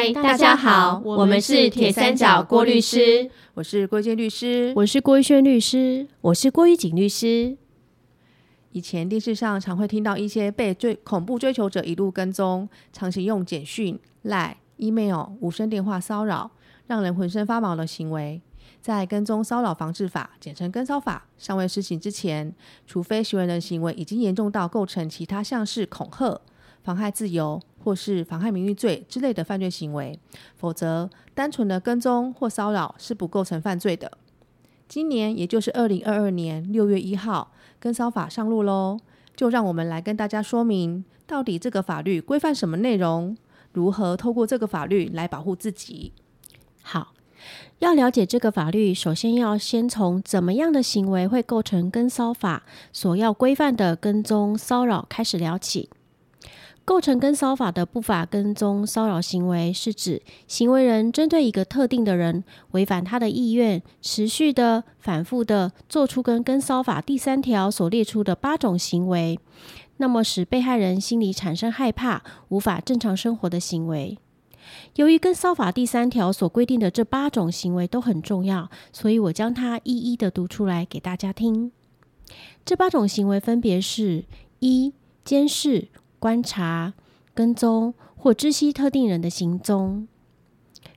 嗨，大家好，我们是铁三角郭律师，我是郭建律师，我是郭玉轩律师，我是郭玉锦律师。以前电视上常会听到一些被追恐怖追求者一路跟踪，长期用简讯、赖、email、无声电话骚扰，让人浑身发毛的行为。在跟踪骚扰防治法（简称跟骚法）尚未施行之前，除非行为人行为已经严重到构成其他像是恐吓、妨害自由或是妨害名誉罪之类的犯罪行为，否则单纯的跟踪或骚扰是不构成犯罪的。今年也就是二零二二年六月一号，跟骚法上路喽，就让我们来跟大家说明，到底这个法律规范什么内容，如何透过这个法律来保护自己。好。要了解这个法律，首先要先从怎么样的行为会构成跟骚法所要规范的跟踪骚扰开始聊起。构成跟骚法的不法跟踪骚扰行为，是指行为人针对一个特定的人，违反他的意愿，持续的、反复的做出跟跟骚法第三条所列出的八种行为，那么使被害人心里产生害怕，无法正常生活的行为。由于跟骚法第三条所规定的这八种行为都很重要，所以我将它一一的读出来给大家听。这八种行为分别是：一、监视、观察、跟踪或知悉特定人的行踪；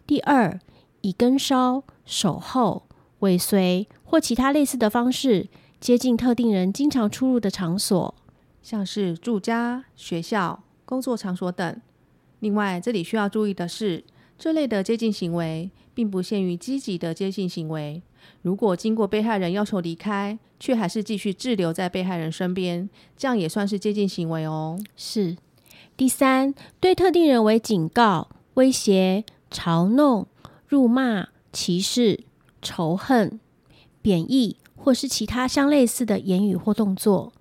第二，以跟梢、守候、尾随或其他类似的方式接近特定人经常出入的场所，像是住家、学校、工作场所等。另外，这里需要注意的是，这类的接近行为并不限于积极的接近行为。如果经过被害人要求离开，却还是继续滞留在被害人身边，这样也算是接近行为哦。是。第三，对特定人为警告、威胁、嘲弄、辱骂、歧视、仇恨、贬义或是其他相类似的言语或动作。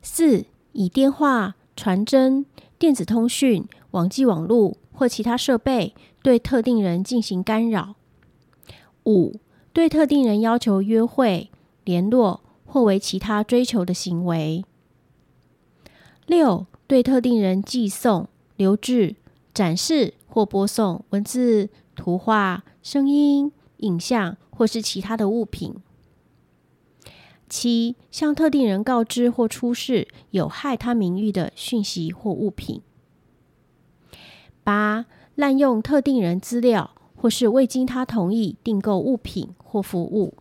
四，以电话、传真。电子通讯、网际网络或其他设备对特定人进行干扰；五、对特定人要求约会、联络或为其他追求的行为；六、对特定人寄送、留置、展示或播送文字、图画、声音、影像或是其他的物品；七。向特定人告知或出示有害他名誉的讯息或物品。八、滥用特定人资料，或是未经他同意订购物品或服务，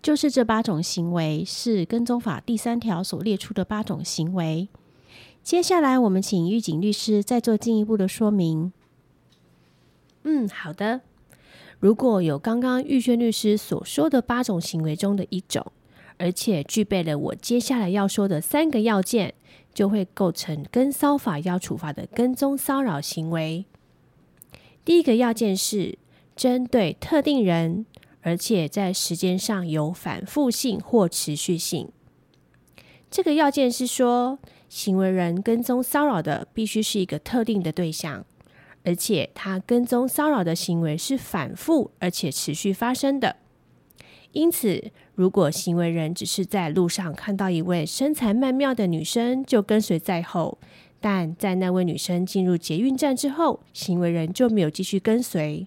就是这八种行为是跟踪法第三条所列出的八种行为。接下来，我们请狱警律师再做进一步的说明。嗯，好的。如果有刚刚玉轩律师所说的八种行为中的一种，而且具备了我接下来要说的三个要件，就会构成跟骚法要处罚的跟踪骚扰行为。第一个要件是针对特定人，而且在时间上有反复性或持续性。这个要件是说，行为人跟踪骚扰的必须是一个特定的对象，而且他跟踪骚扰的行为是反复而且持续发生的。因此，如果行为人只是在路上看到一位身材曼妙的女生就跟随在后，但在那位女生进入捷运站之后，行为人就没有继续跟随，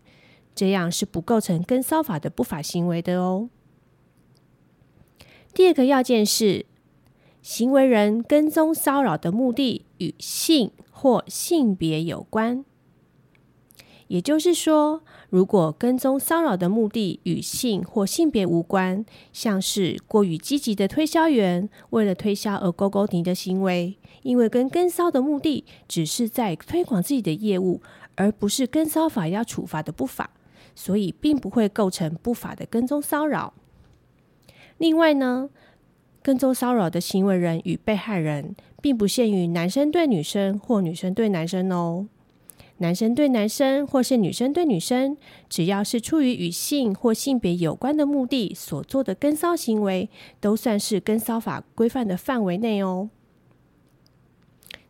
这样是不构成跟骚法的不法行为的哦。第二个要件是，行为人跟踪骚扰的目的与性或性别有关，也就是说。如果跟踪骚扰的目的与性或性别无关，像是过于积极的推销员为了推销而勾勾你的行为，因为跟跟骚的目的只是在推广自己的业务，而不是跟骚法要处罚的不法，所以并不会构成不法的跟踪骚扰。另外呢，跟踪骚扰的行为人与被害人，并不限于男生对女生或女生对男生哦。男生对男生，或是女生对女生，只要是出于与性或性别有关的目的所做的跟骚行为，都算是跟骚法规范的范围内哦。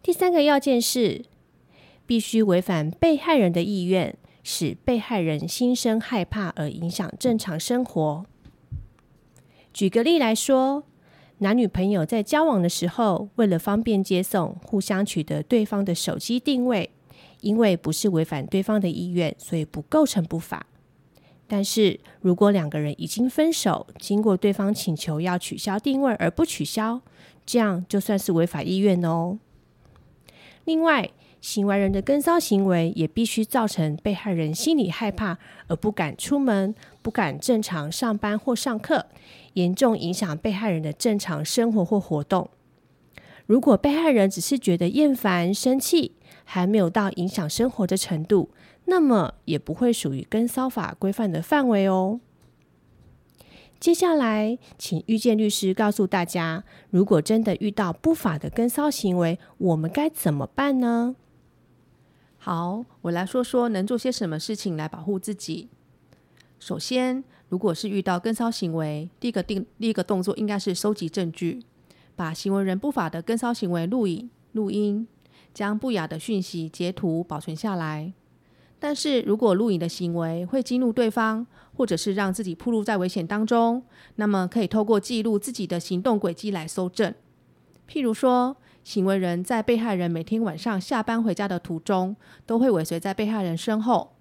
第三个要件是，必须违反被害人的意愿，使被害人心生害怕而影响正常生活。举个例来说，男女朋友在交往的时候，为了方便接送，互相取得对方的手机定位，因为不是违反对方的意愿，所以不构成不法。但是如果两个人已经分手，经过对方请求要取消定位而不取消，这样就算是违法意愿哦。另外，行为人的跟骚行为也必须造成被害人心里害怕而不敢出门、不敢正常上班或上课，严重影响被害人的正常生活或活动。如果被害人只是觉得厌烦、生气，还没有到影响生活的程度，那么也不会属于跟骚法规范的范围哦。接下来，请遇见律师告诉大家，如果真的遇到不法的跟骚行为，我们该怎么办呢？好，我来说说能做些什么事情来保护自己。首先，如果是遇到跟骚行为，第一个定第一个动作应该是收集证据，把行为人不法的跟骚行为录影、录音，将不雅的讯息截图保存下来。但是如果录影的行为会激怒对方，或者是让自己暴露在危险当中，那么可以透过记录自己的行动轨迹来搜证。譬如说，行为人在被害人每天晚上下班回家的途中，都会尾随在被害人身后。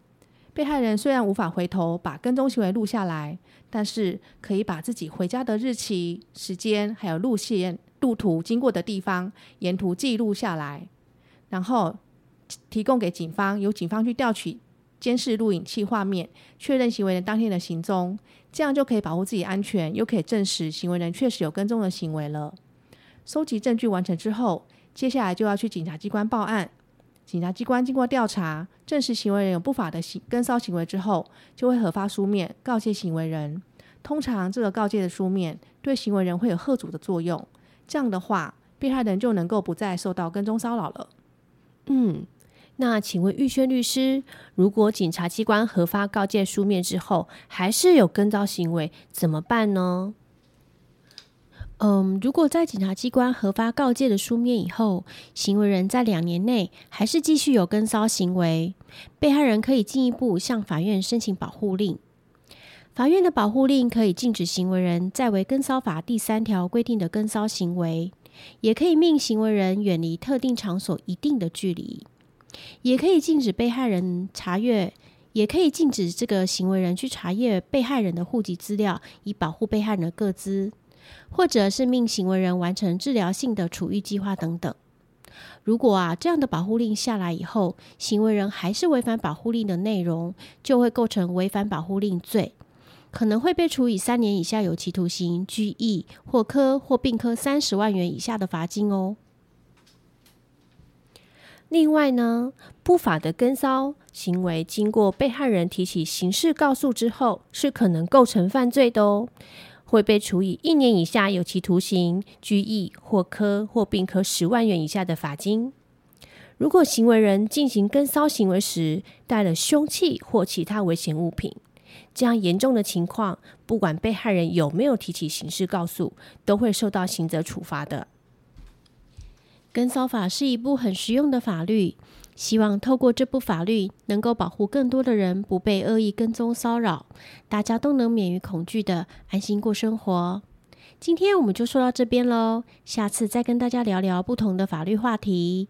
被害人虽然无法回头把跟踪行为录下来，但是可以把自己回家的日期、时间，还有路线、路途经过的地方，沿途记录下来，然后提供给警方，由警方去调取监视录影器画面，确认行为人当天的行踪，这样就可以保护自己安全，又可以证实行为人确实有跟踪的行为了。收集证据完成之后，接下来就要去警察机关报案。警察机关经过调查，证实行为人有不法的行跟骚行为之后，就会核发书面告诫行为人。通常这个告诫的书面对行为人会有吓阻的作用，这样的话，被害人就能够不再受到跟踪骚扰了。嗯，那请问玉轩律师，如果警察机关核发告诫书面之后，还是有跟骚行为，怎么办呢？嗯，如果在检察机关核发告诫的书面以后，行为人在两年内还是继续有跟骚行为，被害人可以进一步向法院申请保护令。法院的保护令可以禁止行为人在为跟骚法第三条规定的跟骚行为，也可以命行为人远离特定场所一定的距离，也可以禁止被害人查阅，也可以禁止这个行为人去查阅被害人的户籍资料，以保护被害人的个资。或者是命行为人完成治疗性的处遇计划等等。如果啊这样的保护令下来以后，行为人还是违反保护令的内容，就会构成违反保护令罪，可能会被处以三年以下有期徒刑、拘役或科或并科三十万元以下的罚金哦。另外呢，不法的跟骚行为经过被害人提起刑事告诉之后，是可能构成犯罪的哦。会被处以一年以下有期徒刑、拘役或科或并科十万元以下的罚金。如果行为人进行跟骚行为时带了凶器或其他危险物品，这样严重的情况，不管被害人有没有提起刑事告诉，都会受到刑责处罚的。跟骚法是一部很实用的法律。希望透过这部法律，能够保护更多的人不被恶意跟踪骚扰，大家都能免于恐惧的安心过生活。今天我们就说到这边喽，下次再跟大家聊聊不同的法律话题。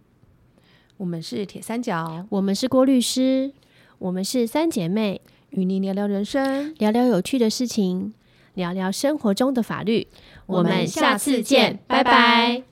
我们是铁三角，我们是郭律师，我们是三姐妹，与您聊聊人生，聊聊有趣的事情，聊聊生活中的法律。我们下次见，拜拜。